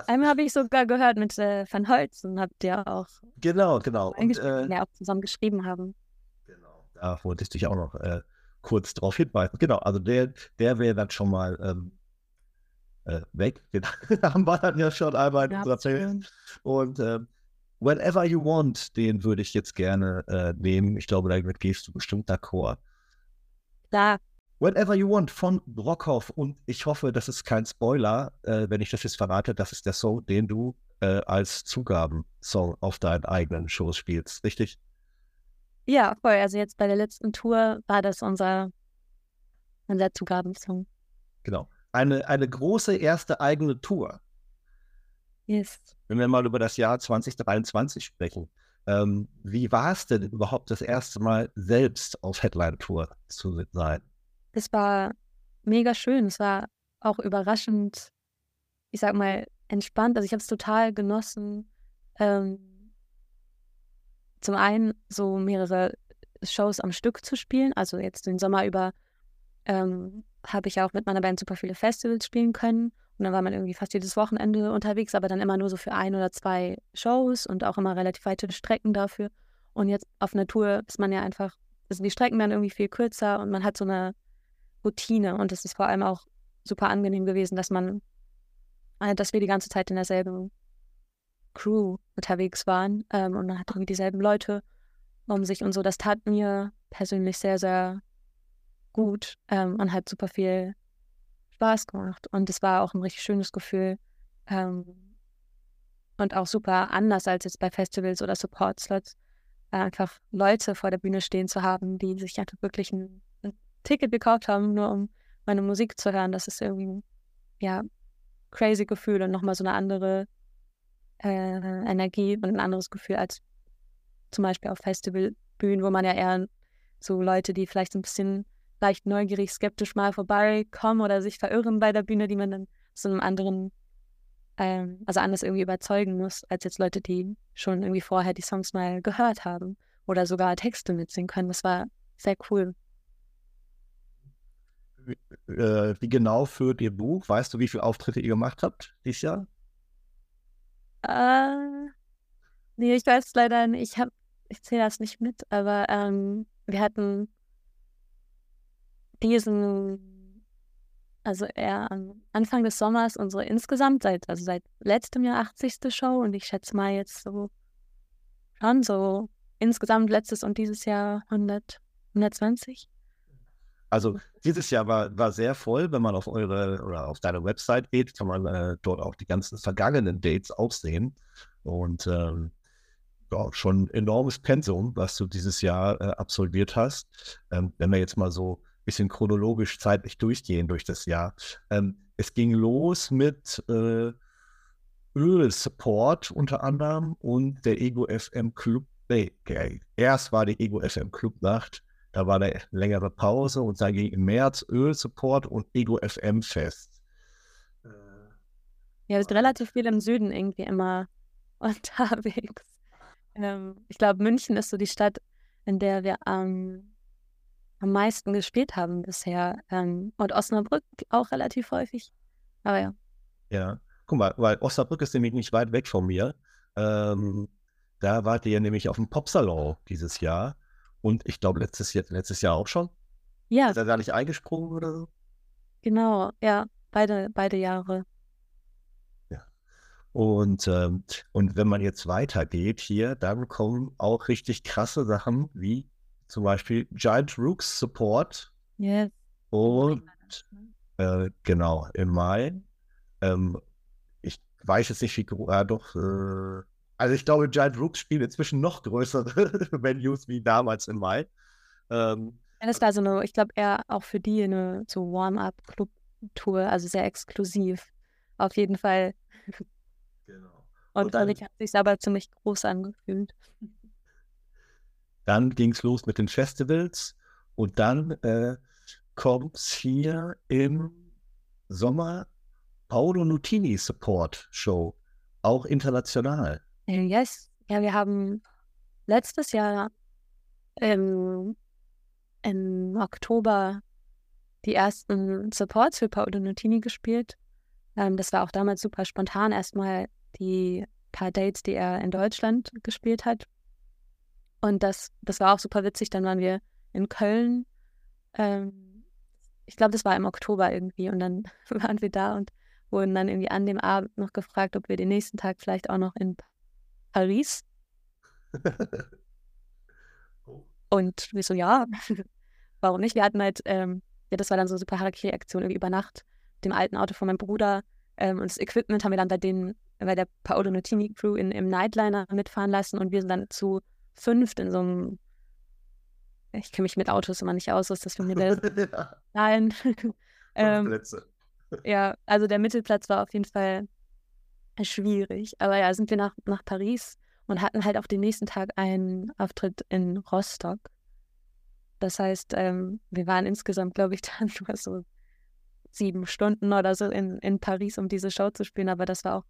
Einmal habe ich sogar gehört mit äh, Van Holzen, habt ihr auch. Genau, genau. Und, äh, ja, auch zusammen geschrieben haben. Genau, da wollte ich dich auch noch äh, kurz darauf hinweisen. Genau, also der, der wäre dann schon mal ähm, äh, weg. Den haben wir dann ja schon einmal in ja, unserer Playlist. Und äh, Whenever You Want, den würde ich jetzt gerne äh, nehmen. Ich glaube, damit gehst du bestimmt d'accord. Da. Whenever You Want von Brockhoff. Und ich hoffe, das ist kein Spoiler, äh, wenn ich das jetzt verrate. Das ist der Song, den du äh, als Zugabensong auf deinen eigenen Shows spielst. Richtig? Ja, voll. Also jetzt bei der letzten Tour war das unser, unser Zugabensong. Genau eine, eine große erste eigene Tour. Yes. Wenn wir mal über das Jahr 2023 sprechen. Ähm, wie war es denn überhaupt das erste Mal selbst auf Headline-Tour zu sein? Es war mega schön. Es war auch überraschend, ich sag mal, entspannt. Also ich habe es total genossen. Ähm, zum einen so mehrere Shows am Stück zu spielen, also jetzt den Sommer über ähm, habe ich auch mit meiner Band super viele Festivals spielen können. Und dann war man irgendwie fast jedes Wochenende unterwegs, aber dann immer nur so für ein oder zwei Shows und auch immer relativ weite Strecken dafür. Und jetzt auf einer Tour ist man ja einfach, also die Strecken werden irgendwie viel kürzer und man hat so eine Routine. Und es ist vor allem auch super angenehm gewesen, dass man, äh, dass wir die ganze Zeit in derselben Crew unterwegs waren ähm, und man hat irgendwie dieselben Leute um sich und so. Das tat mir persönlich sehr, sehr gut ähm, und hat super viel Spaß gemacht. Und es war auch ein richtig schönes Gefühl. Ähm, und auch super anders als jetzt bei Festivals oder Support-Slots. Äh, einfach Leute vor der Bühne stehen zu haben, die sich einfach wirklich ein Ticket gekauft haben, nur um meine Musik zu hören. Das ist irgendwie, ja, crazy Gefühl und nochmal so eine andere äh, Energie und ein anderes Gefühl als zum Beispiel auf Festivalbühnen, wo man ja eher so Leute, die vielleicht so ein bisschen leicht neugierig, skeptisch mal vorbeikommen oder sich verirren bei der Bühne, die man dann zu einem anderen, ähm, also anders irgendwie überzeugen muss, als jetzt Leute, die schon irgendwie vorher die Songs mal gehört haben oder sogar Texte mitsingen können. Das war sehr cool. Wie, äh, wie genau führt Ihr Buch? Weißt du, wie viele Auftritte ihr gemacht habt dieses Jahr? Äh, nee, ich weiß leider nicht. Ich, ich zähle das nicht mit, aber ähm, wir hatten diesen, also eher am Anfang des Sommers unsere insgesamt seit, also seit letztem Jahr 80. Show und ich schätze mal jetzt so schon so insgesamt letztes und dieses Jahr 100, 120. Also dieses Jahr war, war sehr voll, wenn man auf eure oder auf deine Website geht, kann man äh, dort auch die ganzen vergangenen Dates aufsehen. Und ähm, ja, schon enormes Pensum, was du dieses Jahr äh, absolviert hast. Ähm, wenn wir jetzt mal so bisschen chronologisch zeitlich durchgehen durch das Jahr. Ähm, es ging los mit äh, Öl-Support unter anderem und der Ego FM Club. Nee, okay. erst war die Ego FM Club Nacht, da war eine längere Pause und dann ging im März Öl-Support und Ego FM Fest. Äh, ja, wir sind relativ viel im Süden irgendwie immer unterwegs. Ähm, ich glaube, München ist so die Stadt, in der wir am ähm, am meisten gespielt haben bisher. Ähm, und Osnabrück auch relativ häufig. Aber ja. Ja, guck mal, weil Osnabrück ist nämlich nicht weit weg von mir. Ähm, da wart ihr nämlich auf dem Popsalon dieses Jahr. Und ich glaube, letztes Jahr, letztes Jahr auch schon. Ja. Ist er da nicht eingesprungen oder so? Genau, ja. Beide, beide Jahre. Ja. Und, ähm, und wenn man jetzt weitergeht hier, dann kommen auch richtig krasse Sachen wie zum Beispiel Giant Rooks Support Yes. und äh, genau im Mai. Ähm, ich weiß jetzt nicht, wie groß, äh, doch, äh, also ich glaube, Giant Rooks spielen inzwischen noch größere Venues wie damals im Mai. Ähm, Ja, das war so eine, ich glaube, eher auch für die eine so Warm-up-Club-Tour, also sehr exklusiv. Auf jeden Fall. genau. Und, Und dann- für mich hat sich aber ziemlich groß angefühlt. Dann ging es los mit den Festivals und dann äh, kommt hier im Sommer Paolo Nutini Support Show, auch international. Äh, Yes. Ja, wir haben letztes Jahr im, im Oktober die ersten Supports für Paolo Nutini gespielt. Ähm, das war auch damals super spontan. Erstmal die paar Dates, die er in Deutschland gespielt hat. Und das, das war auch super witzig. Dann waren wir in Köln. Ähm, ich glaube, das war im Oktober irgendwie. Und dann waren wir da und wurden dann irgendwie an dem Abend noch gefragt, ob wir den nächsten Tag vielleicht auch noch in Paris. Und wir so, ja, warum nicht? Wir hatten halt, ähm, ja, das war dann so eine super Harakiri-Aktion irgendwie über Nacht, dem alten Auto von meinem Bruder. Ähm, und das Equipment haben wir dann bei den, bei der Paolo Nutini Crew in, im Nightliner mitfahren lassen und wir sind dann zu fünft in so einem, ich kenne mich mit Autos immer nicht aus, was das für ein Modell? Nein. ähm, ja, also der Mittelplatz war auf jeden Fall schwierig. Aber ja, sind wir nach, nach Paris und hatten halt auch den nächsten Tag einen Auftritt in Rostock. Das heißt, ähm, wir waren insgesamt, glaube ich, dann nur so sieben Stunden oder so in, in Paris, um diese Show zu spielen. Aber das war auch,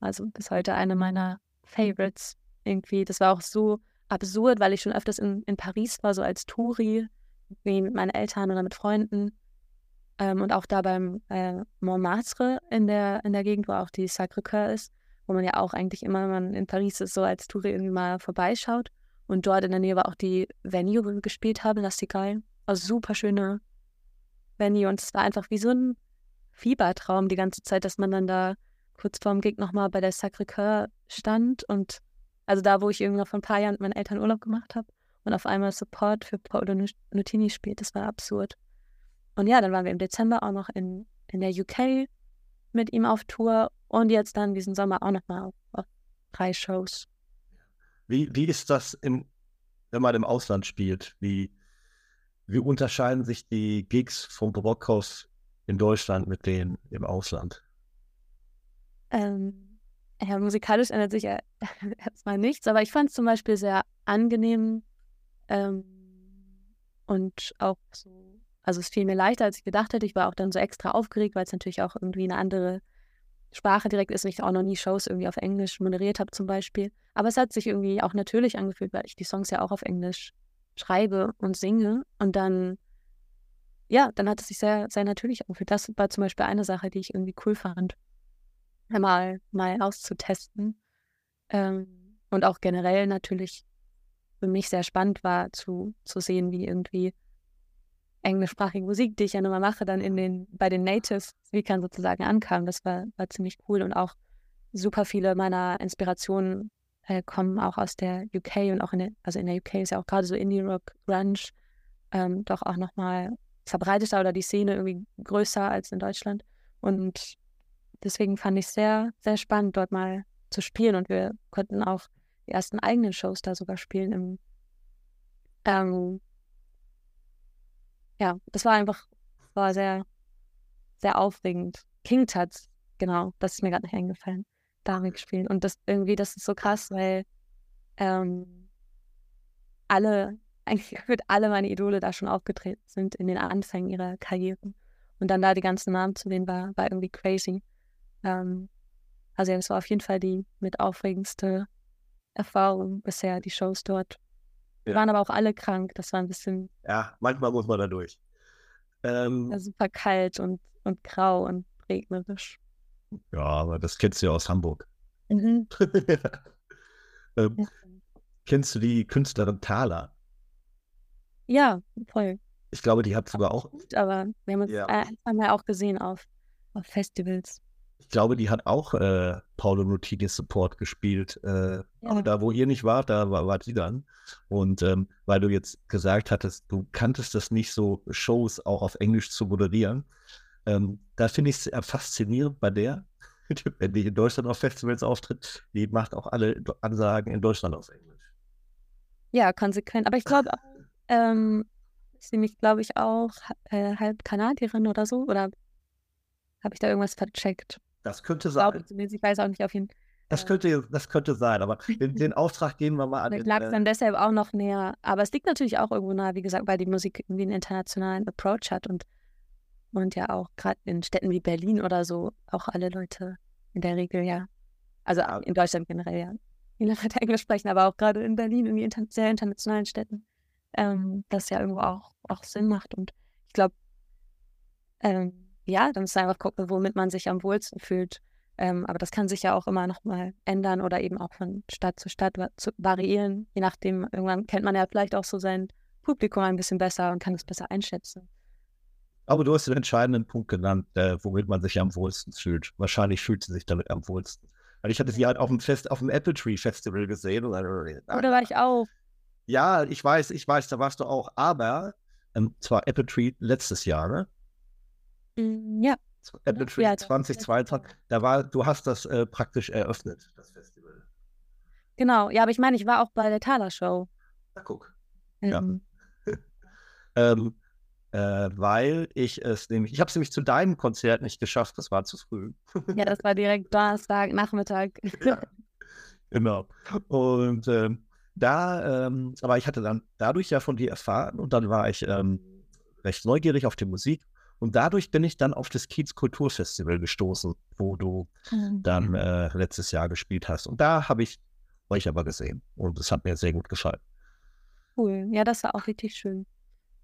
also bis heute eine meiner Favorites irgendwie. Das war auch so absurd, weil ich schon öfters in, in Paris war, so als Touri, wie mit meinen Eltern oder mit Freunden. Ähm, und auch da beim äh, Montmartre in der, in der Gegend, wo auch die Sacré-Cœur ist, wo man ja auch eigentlich immer, wenn man in Paris ist, so als Touri irgendwie mal vorbeischaut. Und dort in der Nähe war auch die Venue, wo wir gespielt haben, La Cigale. Also super schöne Venue. Und es war einfach wie so ein Fiebertraum die ganze Zeit, dass man dann da kurz vorm Gig nochmal bei der Sacré-Cœur stand. Und also da, wo ich irgendwie noch vor ein paar Jahren mit meinen Eltern Urlaub gemacht habe und auf einmal Support für Paolo Nutini spielt, das war absurd. Und ja, dann waren wir im Dezember auch noch in, in der UK mit ihm auf Tour und jetzt dann diesen Sommer auch nochmal auf, auf drei Shows. Wie, wie ist das, im, wenn man im Ausland spielt? Wie, wie unterscheiden sich die Gigs vom Brockhaus in Deutschland mit denen im Ausland? Ähm, ja, musikalisch ändert sich ja erstmal nichts, aber ich fand es zum Beispiel sehr angenehm ähm, und auch so, also es fiel mir leichter, als ich gedacht hätte. Ich war auch dann so extra aufgeregt, weil es natürlich auch irgendwie eine andere Sprache direkt ist und ich auch noch nie Shows irgendwie auf Englisch moderiert habe zum Beispiel. Aber es hat sich irgendwie auch natürlich angefühlt, weil ich die Songs ja auch auf Englisch schreibe und singe und dann ja, dann hat es sich sehr, sehr natürlich angefühlt. Das war zum Beispiel eine Sache, die ich irgendwie cool fand mal, mal auszutesten. Ähm, und auch generell natürlich für mich sehr spannend war zu, zu sehen, wie irgendwie englischsprachige Musik, die ich ja nun mal mache, dann in den, bei den Native-Speakern sozusagen ankam. Das war, war ziemlich cool und auch super viele meiner Inspirationen äh, kommen auch aus der UK und auch in der, also in der UK ist ja auch gerade so Indie-Rock, Grunge, ähm, doch auch nochmal verbreiteter oder die Szene irgendwie größer als in Deutschland. Und deswegen fand ich es sehr, sehr spannend, dort mal zu spielen. Und wir konnten auch die ersten eigenen Shows da sogar spielen. Im, ähm, ja, das war einfach, war sehr, sehr aufregend. King Tut's, genau, das ist mir gerade nicht eingefallen. Da haben wir gespielt. Und das irgendwie, das ist so krass, weil ähm, alle, eigentlich wird alle meine Idole da schon aufgetreten sind in den Anfängen ihrer Karrieren. Und dann da die ganzen Namen zu sehen, war, war irgendwie crazy. Ähm, also ja, das war auf jeden Fall die mit aufregendste Erfahrung bisher, die Shows dort. Wir Ja. waren aber auch alle krank. Das war ein bisschen Ja, manchmal muss man da durch. Ähm, ja, super kalt und, und grau und regnerisch. ja, aber das kennst du ja aus Hamburg. Mhm. ähm, Ja. kennst du die Künstlerin Thala? Ja, voll. Ich glaube, die hat sogar auch. Gut, aber wir haben uns Ja. ein, zwei Mal auch gesehen auf, auf Festivals. Ich glaube, die hat auch äh, Paolo Nutini Support gespielt. Äh, ja. Da, wo ihr nicht wart, da war, war sie dann. Und ähm, weil du jetzt gesagt hattest, du kanntest das nicht so, Shows auch auf Englisch zu moderieren. Ähm, da finde ich es faszinierend bei der, wenn die in Deutschland auf Festivals auftritt, die macht auch alle Ansagen in Deutschland auf Englisch. Ja, konsequent. Aber ich glaube, ähm, ist nämlich, glaube ich, auch äh, halb Kanadierin oder so. Oder habe ich da irgendwas vercheckt? Das könnte sein. Ich, ich weiß auch nicht auf jeden. Das äh könnte, das könnte sein, aber den, den Auftrag geben wir mal an. Vielleicht lag es dann deshalb auch noch näher. Aber es liegt natürlich auch irgendwo nahe, wie gesagt, weil die Musik irgendwie einen internationalen Approach hat und, und ja auch gerade in Städten wie Berlin oder so auch alle Leute in der Regel ja, also ja. in Deutschland generell ja, viele Leute Englisch sprechen, aber auch gerade in Berlin, in inter sehr internationalen Städten, ähm, das ja irgendwo auch, auch Sinn macht. Und ich glaube, ähm, ja, dann muss man einfach gucken, womit man sich am wohlsten fühlt. Ähm, aber das kann sich ja auch immer nochmal ändern oder eben auch von Stadt zu Stadt zu variieren. Je nachdem, irgendwann kennt man ja vielleicht auch so sein Publikum ein bisschen besser und kann es besser einschätzen. Aber du hast den entscheidenden Punkt genannt, äh, womit man sich am wohlsten fühlt. Wahrscheinlich fühlt sie sich damit am wohlsten. Weil ich hatte sie halt auf dem Fest, auf dem Apple Tree Festival gesehen. Und dann, Oder war ich auch? Ja, ich weiß, ich weiß, da warst du auch. Aber, ähm, zwar Apple Tree letztes Jahr, ne? Mm, ja. Apple Tree ja, 2022, da war, du hast das äh, praktisch eröffnet, das Festival. Genau, ja, aber ich meine, ich war auch bei der Thaler Show. Na guck. Ähm. Ja. ähm, äh, weil ich es nämlich, ich habe es nämlich zu deinem Konzert nicht geschafft, das war zu früh. ja, das war direkt Donnerstag, Nachmittag. ja, genau. Und ähm, da, ähm, aber ich hatte dann dadurch ja von dir erfahren und dann war ich ähm, recht neugierig auf die Musik und dadurch bin ich dann auf das Kiez Kulturfestival gestoßen, wo du mhm. dann äh, letztes Jahr gespielt hast. Und da habe ich euch aber gesehen. Und es hat mir sehr gut gefallen. Cool. Ja, das war auch richtig schön.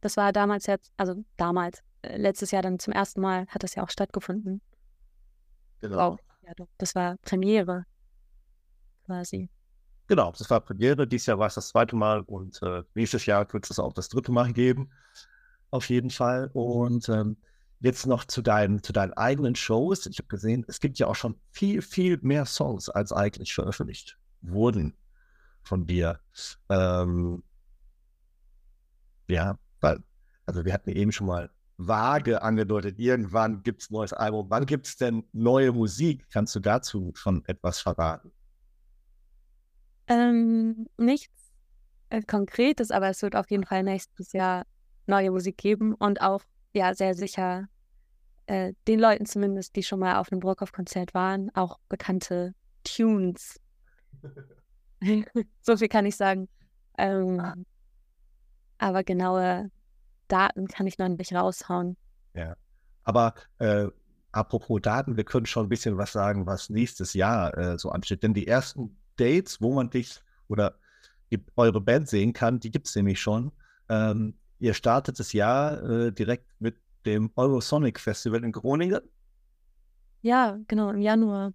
Das war damals jetzt, also damals, äh, letztes Jahr dann zum ersten Mal hat das ja auch stattgefunden. Genau. Wow. Ja, das war Premiere quasi. Genau, das war Premiere. Dieses Jahr war es das zweite Mal und äh, nächstes Jahr wird es auch das dritte Mal geben auf jeden Fall. Und ähm, jetzt noch zu deinen, zu deinen eigenen Shows. Ich habe gesehen, es gibt ja auch schon viel, viel mehr Songs, als eigentlich veröffentlicht wurden von dir. Ähm, ja, weil, also wir hatten eben schon mal vage angedeutet, irgendwann gibt es ein neues Album. Wann gibt es denn neue Musik? Kannst du dazu schon etwas verraten? Ähm, nichts äh, Konkretes, aber es wird auf jeden Fall nächstes Jahr neue Musik geben und auch ja sehr sicher äh, den Leuten zumindest, die schon mal auf einem Brockhoff-Konzert waren, auch bekannte Tunes. so viel kann ich sagen. Ähm, aber genaue Daten kann ich noch nicht raushauen. Ja, aber äh, apropos Daten, wir können schon ein bisschen was sagen, was nächstes Jahr äh, so ansteht. Denn die ersten Dates, wo man dich oder eure Band sehen kann, die gibt es nämlich schon. Ähm, Ihr startet das Jahr äh, direkt mit dem Eurosonic Festival in Groningen. Ja, genau, im Januar.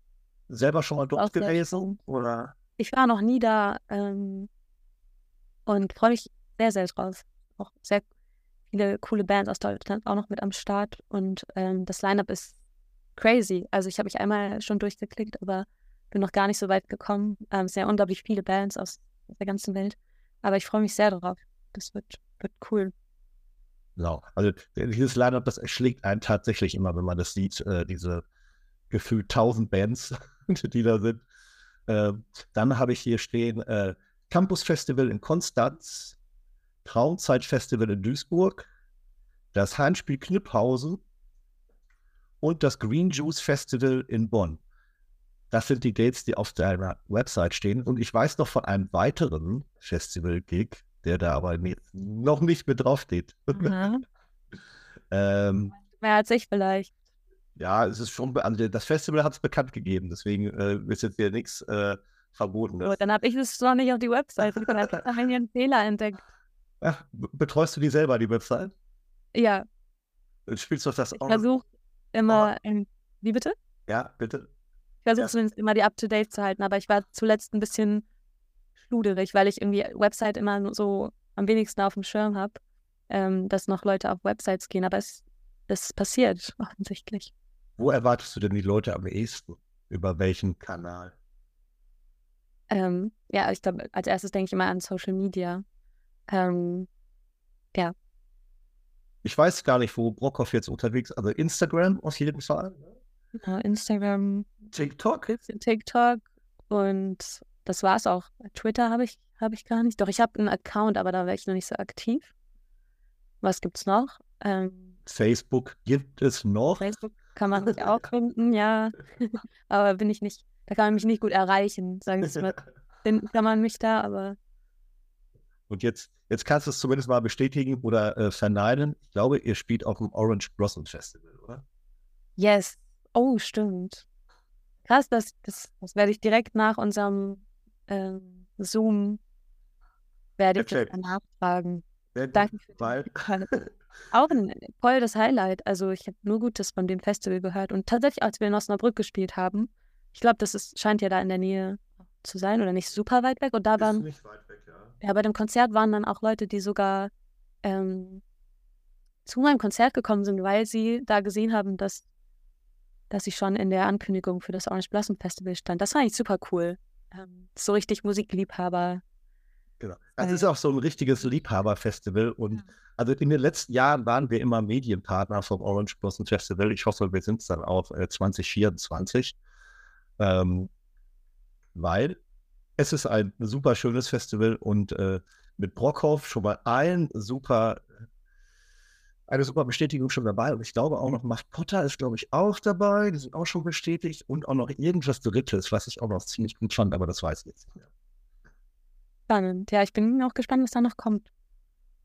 Selber schon mal dort gewesen? Oder? Ich war noch nie da ähm, und freue mich sehr, sehr drauf. Auch sehr viele coole Bands aus Deutschland auch noch mit am Start und ähm, das Line-Up ist crazy. Also ich habe mich einmal schon durchgeklickt, aber bin noch gar nicht so weit gekommen. Ähm, sehr unglaublich viele Bands aus der ganzen Welt. Aber ich freue mich sehr darauf. Das wird wird cool. Genau. Also dieses Line-Up, das erschlägt einen tatsächlich immer, wenn man das sieht, äh, diese gefühlt tausend Bands, die da sind. Äh, dann habe ich hier stehen äh, Campus Festival in Konstanz, Traumzeit Festival in Duisburg, das Heimspiel Kniphausen und das Green Juice Festival in Bonn. Das sind die Dates, die auf deiner Website stehen. Und ich weiß noch von einem weiteren Festival-Gig, der da aber nicht, noch nicht mit draufsteht. Mhm. ähm, Mehr als ich vielleicht. Ja, es ist schon, also das Festival hat es bekannt gegeben, deswegen äh, ist jetzt hier nichts äh, verboten. Gut, dann habe ich es noch nicht auf die Website. Ich habe einen Fehler entdeckt. Ach, betreust du die selber, die Website? Ja. Spielst du das ich auch? Ich versuche immer, oh. wie bitte? Ja, bitte. Ich versuche ja. zumindest immer die Up-to-Date zu halten, aber ich war zuletzt ein bisschen schluderig, weil ich irgendwie Website immer so am wenigsten auf dem Schirm habe, ähm, dass noch Leute auf Websites gehen. Aber es, es passiert offensichtlich. Wo erwartest du denn die Leute am ehesten? Über welchen Kanal? Ähm, ja, ich glaube, als erstes denke ich immer an Social Media. Ähm, ja. Ich weiß gar nicht, wo Brockhoff jetzt unterwegs ist. Also Instagram auf jeden Fall. Genau, Instagram, TikTok? TikTok und das war's auch. Twitter habe ich, habe ich gar nicht. Doch, ich habe einen Account, aber da wäre ich noch nicht so aktiv. Was gibt's noch? Ähm, Facebook gibt es noch. Facebook kann man sich auch finden, ja. aber bin ich nicht, da kann man mich nicht gut erreichen, sagen wir mal. Finden kann man mich da, aber. Und jetzt, jetzt kannst du es zumindest mal bestätigen oder äh, verneinen. Ich glaube, ihr spielt auf dem Orange Blossom Festival, oder? Yes. Oh, stimmt. Krass, das, das, das werde ich direkt nach unserem ähm, Zoom werde ich das nachfragen. Danke für weil... Auch ein voll das Highlight. Also ich habe nur Gutes von dem Festival gehört. Und tatsächlich, als wir in Osnabrück gespielt haben, ich glaube, das ist, scheint ja da in der Nähe zu sein oder nicht super weit weg. Und da waren. Nicht weit weg, ja. ja, bei dem Konzert waren dann auch Leute, die sogar ähm, zu meinem Konzert gekommen sind, weil sie da gesehen haben, dass, dass ich schon in der Ankündigung für das Orange Blossom Festival stand. Das fand ich super cool. Ähm, so richtig Musikliebhaber. Genau. Das ist auch so ein richtiges Liebhaberfestival und also in den letzten Jahren waren wir immer Medienpartner vom Orange Blossom Festival. Ich hoffe, wir sind es dann auch äh, 2024. Ähm, weil es ist ein super schönes Festival und äh, mit Brockhoff schon mal ein super, eine super Bestätigung schon dabei. Und ich glaube auch noch, Macht Potter ist, glaube ich, auch dabei. Die sind auch schon bestätigt und auch noch irgendwas Drittes, was ich auch noch ziemlich gut fand, aber das weiß ich jetzt nicht mehr. Spannend. Ja, ich bin auch gespannt, was da noch kommt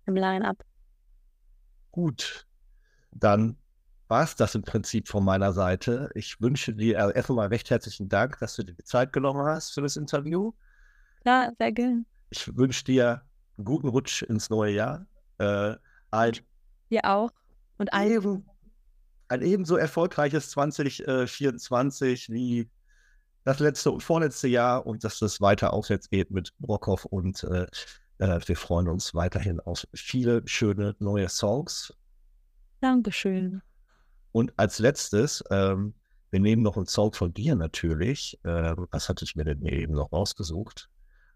im Line-Up. Gut, dann war es das im Prinzip von meiner Seite. Ich wünsche dir also erstmal recht herzlichen Dank, dass du dir die Zeit genommen hast für das Interview. Ja, sehr gerne. Ich wünsche dir einen guten Rutsch ins neue Jahr. Äh, ein, dir auch. Und allen. Ein ebenso erfolgreiches 2024 wie das letzte und vorletzte Jahr und dass es weiter aufwärts geht mit Brockhoff und äh, äh, wir freuen uns weiterhin auf viele schöne neue Songs. Dankeschön. Und als letztes, ähm, wir nehmen noch einen Song von dir natürlich. Ähm, was hatte ich mir denn hier eben noch rausgesucht?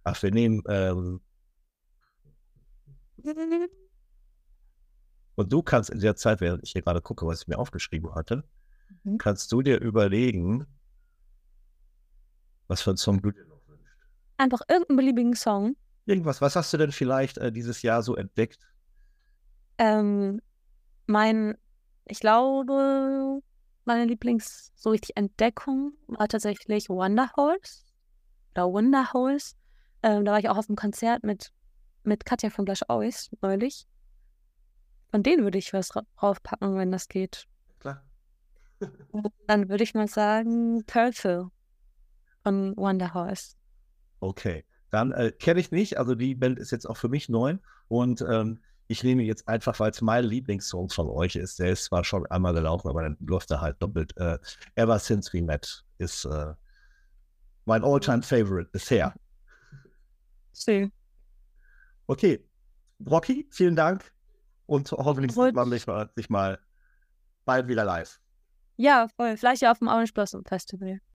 Ach, wir nehmen. Ähm, und du kannst in der Zeit, während ich hier gerade gucke, was ich mir aufgeschrieben hatte, mhm. kannst du dir überlegen, was für einen Song du dir noch wünschst. Einfach irgendeinen beliebigen Song. Irgendwas. Was hast du denn vielleicht äh, dieses Jahr so entdeckt? Ähm, mein, ich glaube, meine Lieblings, so richtig Entdeckung war tatsächlich Wonderholes oder Wonderholes. Ähm, da war ich auch auf einem Konzert mit, mit Katja von Blush Always neulich. Von denen würde ich was draufpacken, wenn das geht. Klar. Dann würde ich mal sagen Purple von Wonderhorse. Okay, dann äh, kenne ich nicht. Also die Band ist jetzt auch für mich neu. Und ähm, ich nehme jetzt einfach, weil es mein Lieblingssong von euch ist. Der ist zwar schon einmal gelaufen, aber dann läuft er halt doppelt. Äh, Ever Since We Met ist äh, mein Alltime favorite bisher. See. Okay, Rocky, vielen Dank. Und hoffentlich sieht man mich mal, sich mal bald wieder live. Ja, voll. Vielleicht ja auf dem Orange Blossom Festival.